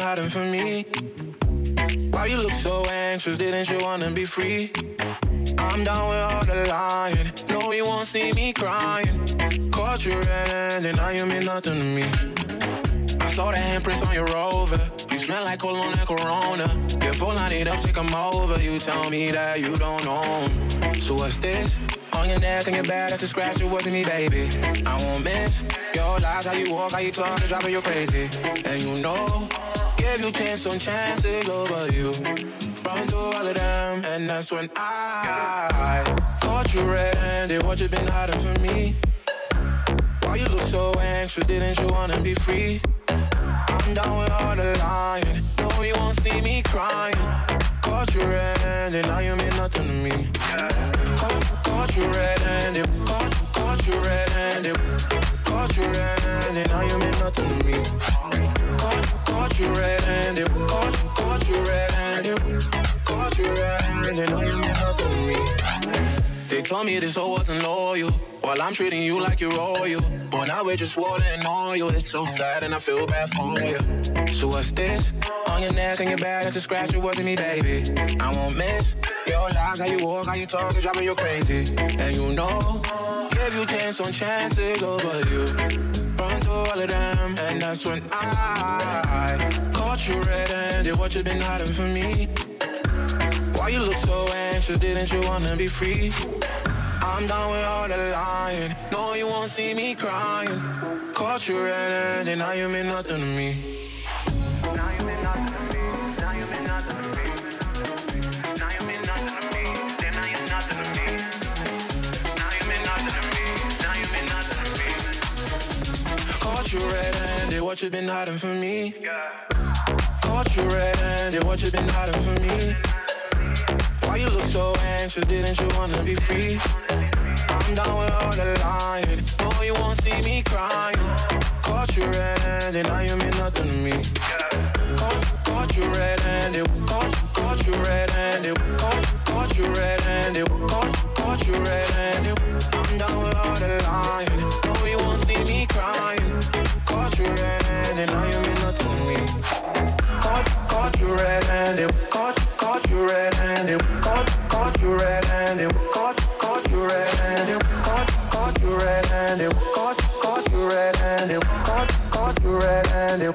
hiding from me? Why you look so anxious, didn't you wanna be free? I'm down with all the lying, no you won't see me crying Caught you red-handed, now you mean nothing to me I saw the handprints on your rover You smell like cologne and Corona Your phone line it up, take them over You tell me that you don't know So what's this? On your neck and your back, that's scratch, it wasn't me, baby. I won't miss your lies, how you walk, how you talk, driving you crazy. And you know, give you chance on chances over you. Run through all of them, and that's when I caught you red-handed. What you been hiding from me? Why you look so anxious? Didn't you wanna be free? I'm down with all the lying. No, you won't see me crying. Caught you red-handed, now you mean nothing to me. Caught, caught you red-handed, caught, caught you red-handed, caught you red-handed, now you mean nothing to me. You red-handed, caught, caught you red-handed, caught you red-handed, now you mean nothing to me. They told me this hoe wasn't loyal. While I'm treating you like you're royal. But now we're just water and oil. It's so sad and I feel bad for you. So what's this? On your neck and your back, it's a scratch. It wasn't me, baby. I won't miss your lies, how you walk, how you talk, it's driving you crazy. And you know, give you chance on chances over you. Run through all of them, and that's when I caught you red-handed. What you been hiding from me? Why you look so anxious? Didn't you wanna be free? I'm done with all the lying. No, you won't see me crying. Caught you red-handed, now you mean nothing to me. What you been hiding from me? Caught you red-handed, what you been hiding from me? Why you look so anxious? Didn't you wanna be free? I'm down with all the lying. No, you won't see me crying. Caught you red-handed, now you mean nothing to me. Caught, caught you red-handed, caught, caught you red-handed, caught, caught you red-handed, caught, caught you red-handed. I'm down with all the lying. No, you won't see me crying. Caught you red-handed, now you mean nothing to me. Caught, caught you red-handed, caught, caught you red-handed, caught, caught you red-handed, caught, caught you red-handed, caught, caught you red-handed, caught, caught you red-handed, caught, caught you red-handed,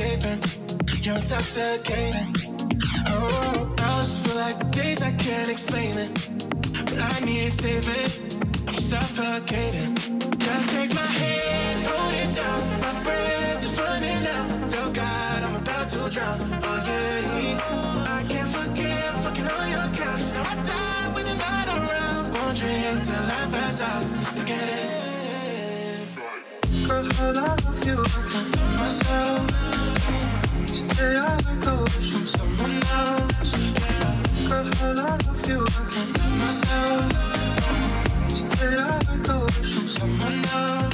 escaping. You're intoxicating. Oh, I just feel like days I can't explain it. But I need saving. I'm suffocating. Now take my hand, hold it down. My breath is running out. Tell God I'm about to drown. Oh yeah, I can't forgive fucking on your couch. Now I die when you're not around. Won't till I pass out again. Girl, I love you. I love myself someone else.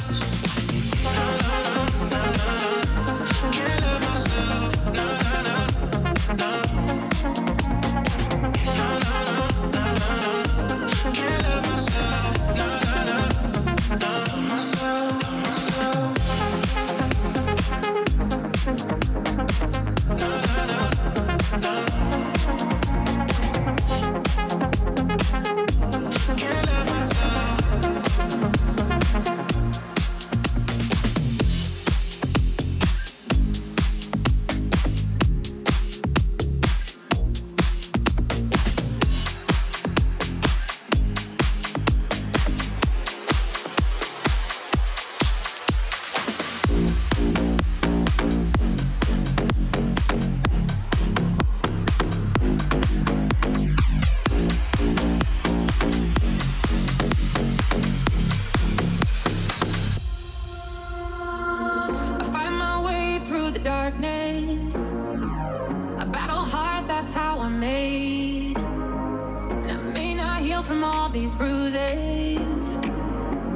from all these bruises.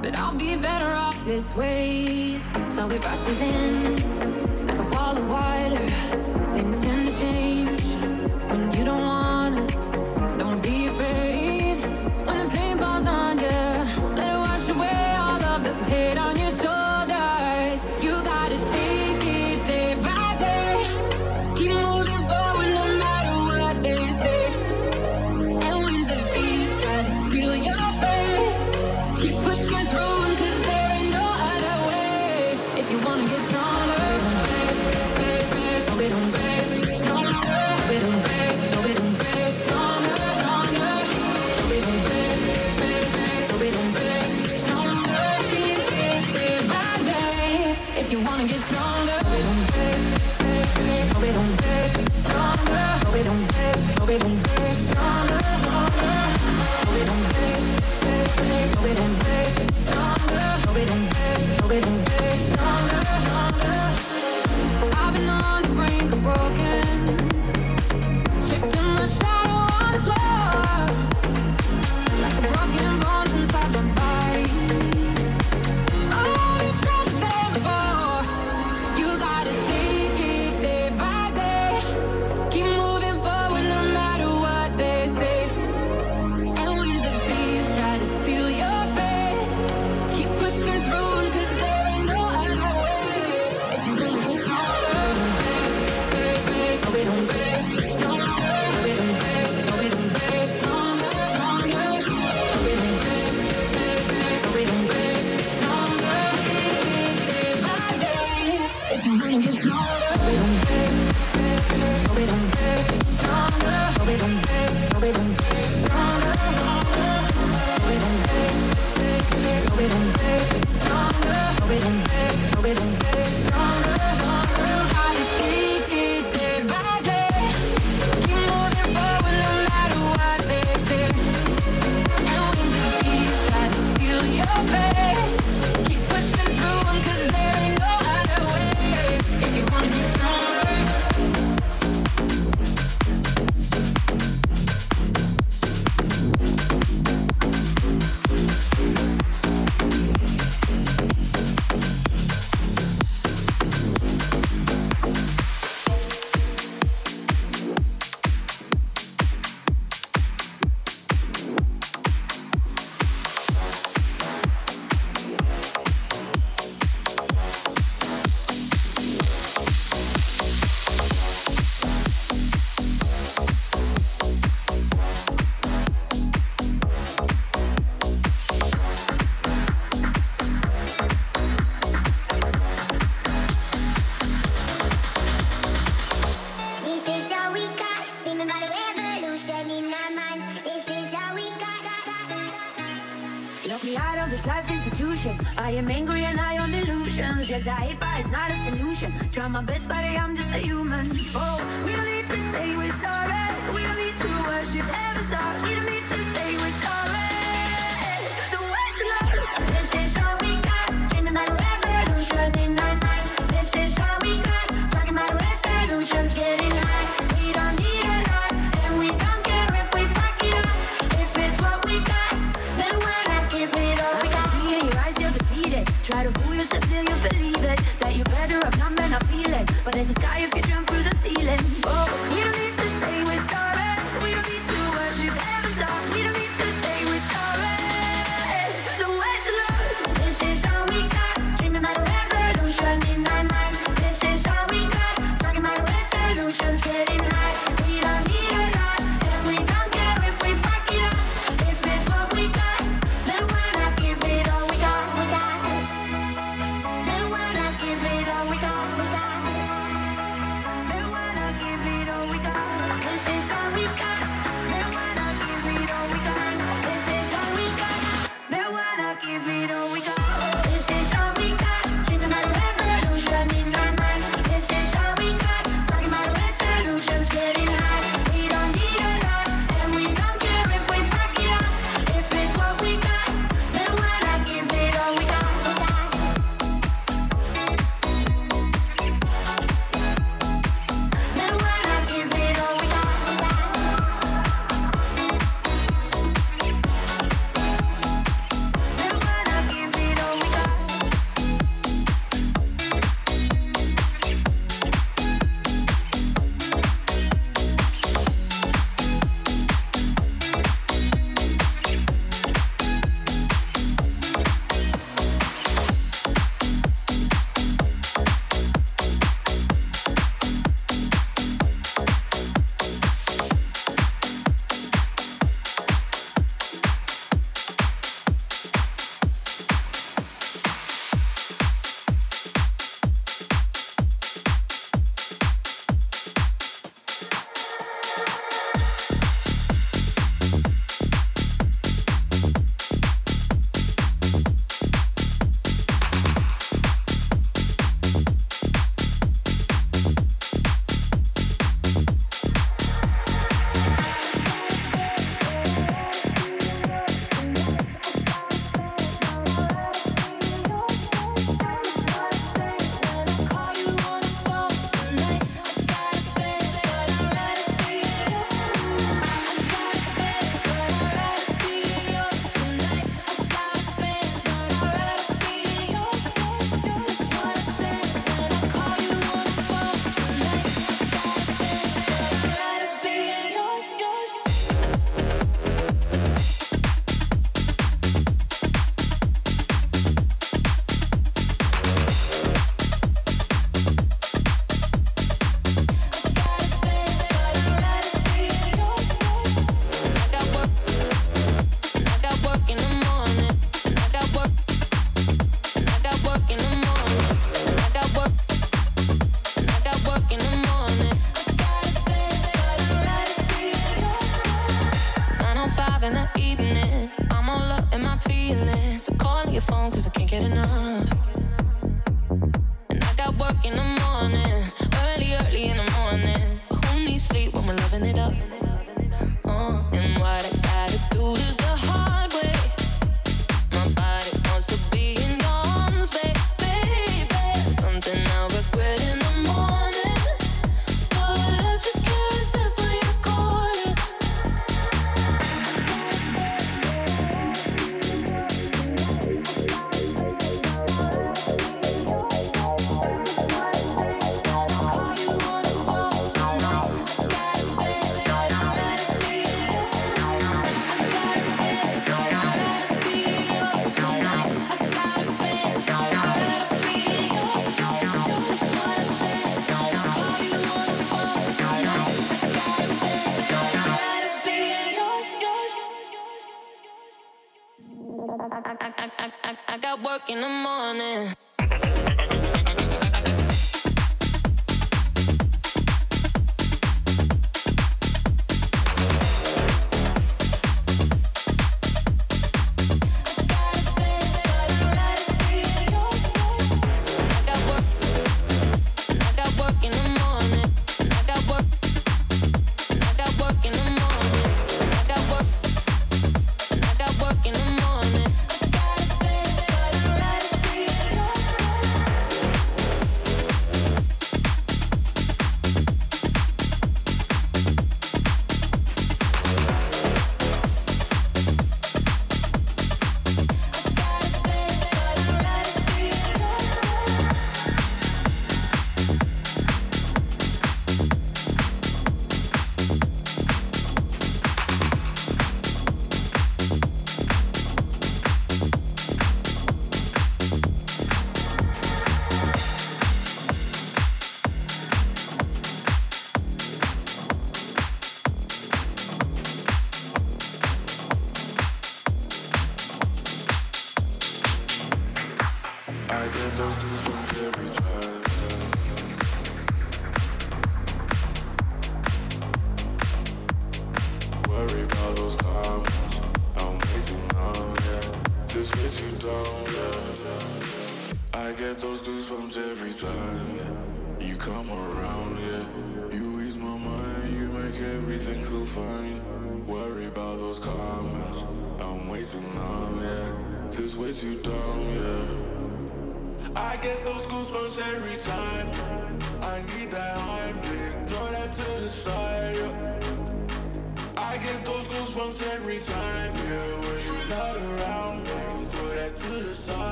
But I'll be better off this way. So it rushes in like a wall of water. Things tend to change when you don't want. My best, but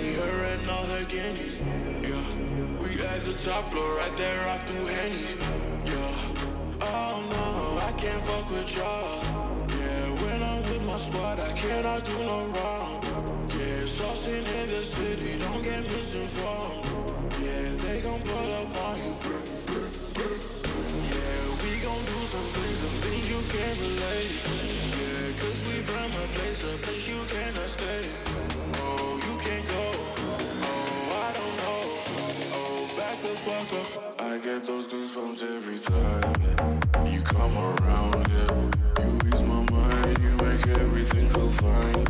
Her and all her guineas. Yeah, we at the top floor, right there off to Henny. Yeah, oh no, I can't fuck with y'all. Yeah, when I'm with my squad, I cannot do no wrong. Yeah, saucing in the city, don't get misinformed. Yeah, they gon' pull up on you. Brr, brr, brr. Yeah, we gon' do some things, some things you can't relate. Yeah, cause we from a place, a place you cannot stay. Oh. get those goosebumps every time yeah. you come around. Yeah. You ease my mind, you make everything feel fine.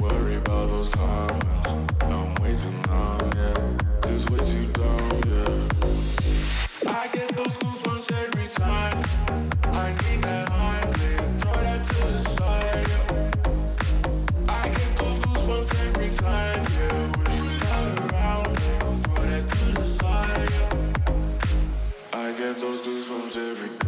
Worry about those comments, I'm waiting on. Yeah, this way too dumb. Yeah, I get those goosebumps every time. get those goosebumps every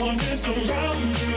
one is around you.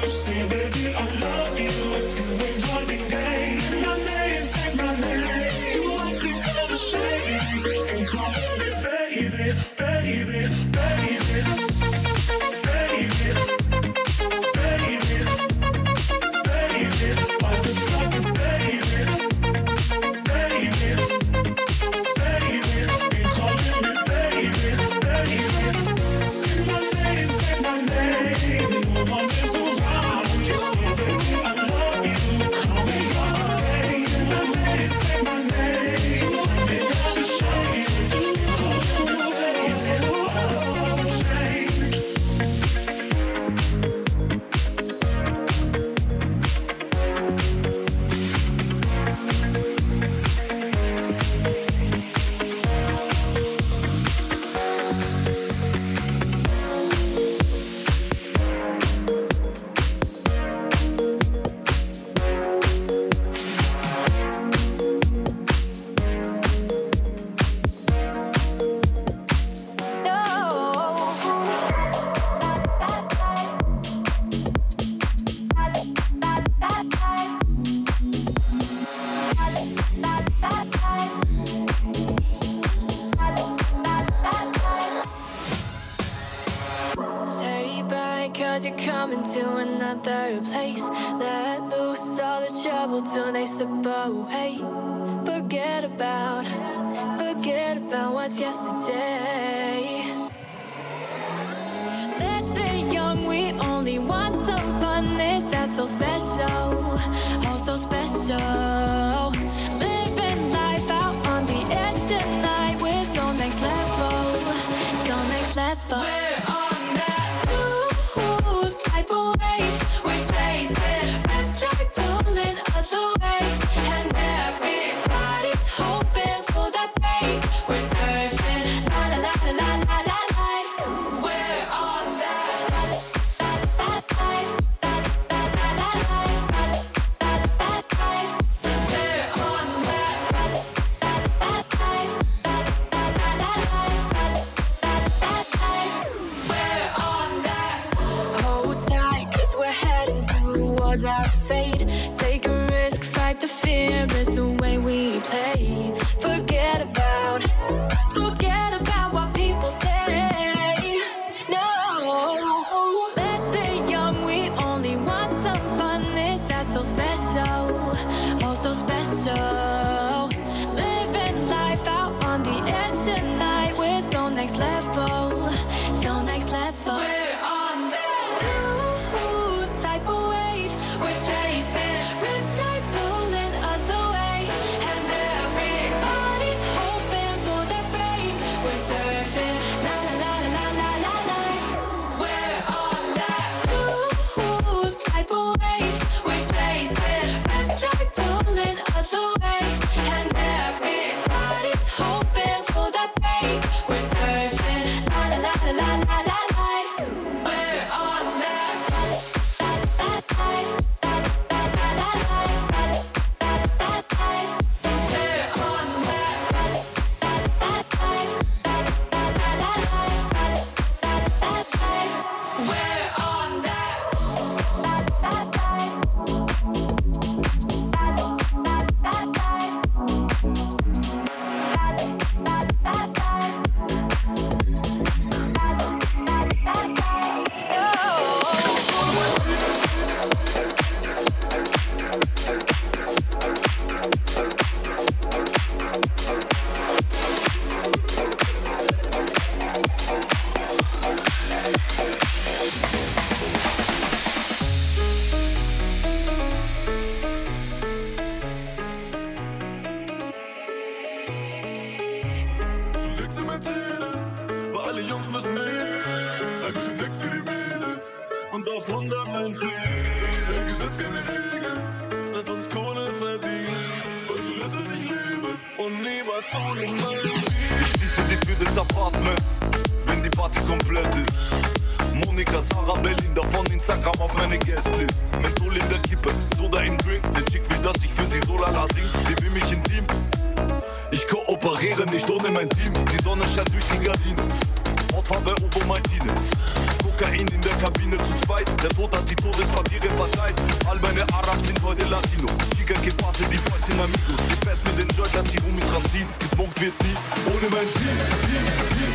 Jungs müssen mit. Ein bisschen Sex für die Mädels und auf 100 ein Krieg. Der Gesetz keine Regeln, lass uns Kohle verdienen. Also lass es sich leben und niemals ohne mein Ich schließe die Tür des Apartments, wenn die Party komplett ist. Monika, Sarah, Berlin, davon Instagram auf meine Guestlist. Menthol in der Kippe, Soda im Drink. Der Chick will, dass ich für sie so lala sing. Sie will mich intim. Ich kooperiere nicht ohne mein Team. Die Sonne scheint durch die Gardinen. Mord war bei Ovo Martinez. Kokain in der Kabine zu zweit, der Tod hat die Todespapiere verteilt. All meine Arabs sind heute Latino. Giga que passe, die Boys sind amigos. Sie fest mit den Joy, dass die Homies ranziehen. Gesmoked wird nie, ohne mein Team. Team, Team.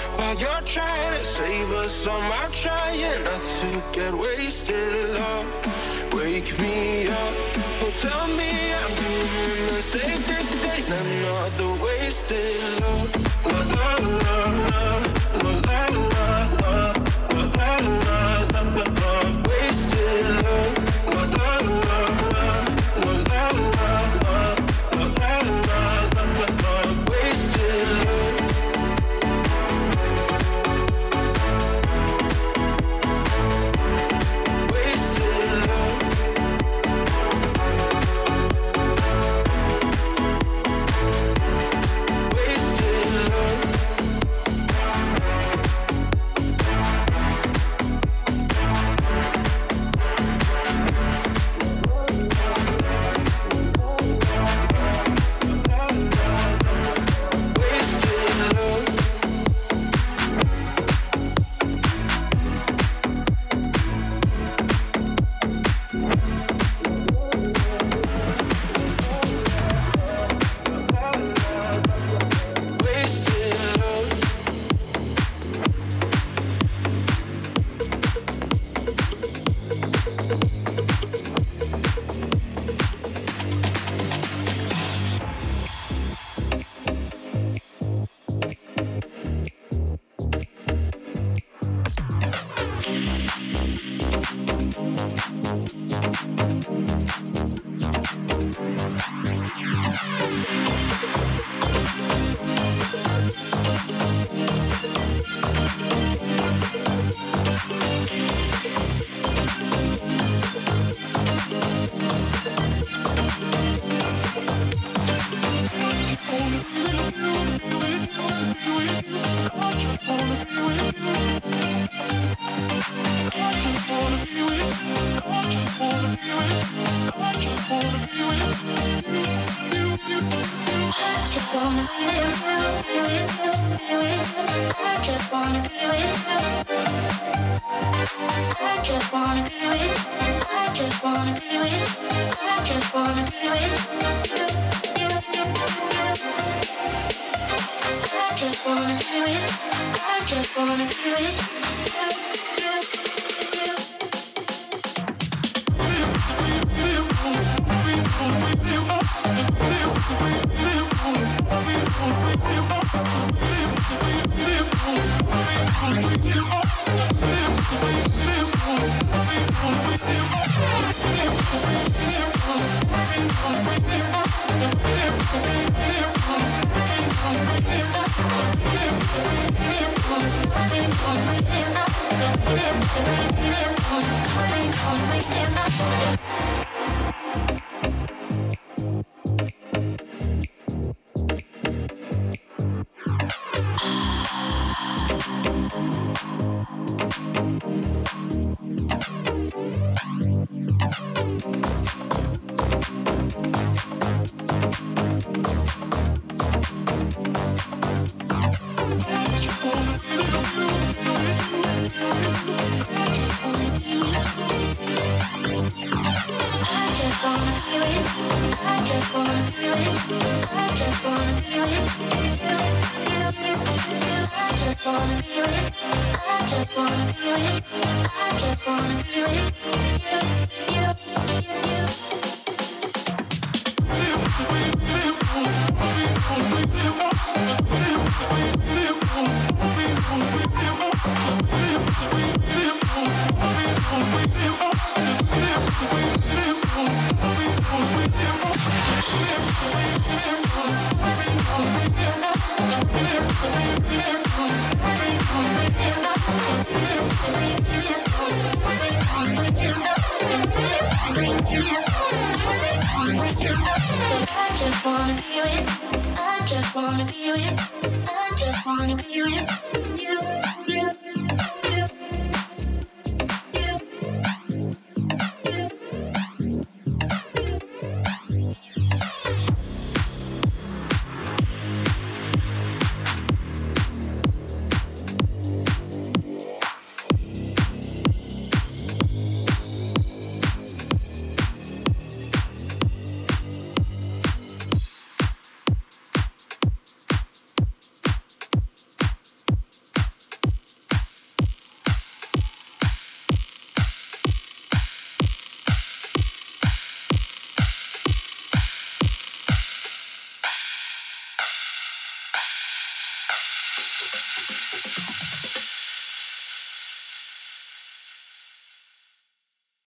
while you're trying to save us. I'm trying not to get wasted. Love, wake me up. Oh, tell me I'm. And say this ain't another wasted love. La la la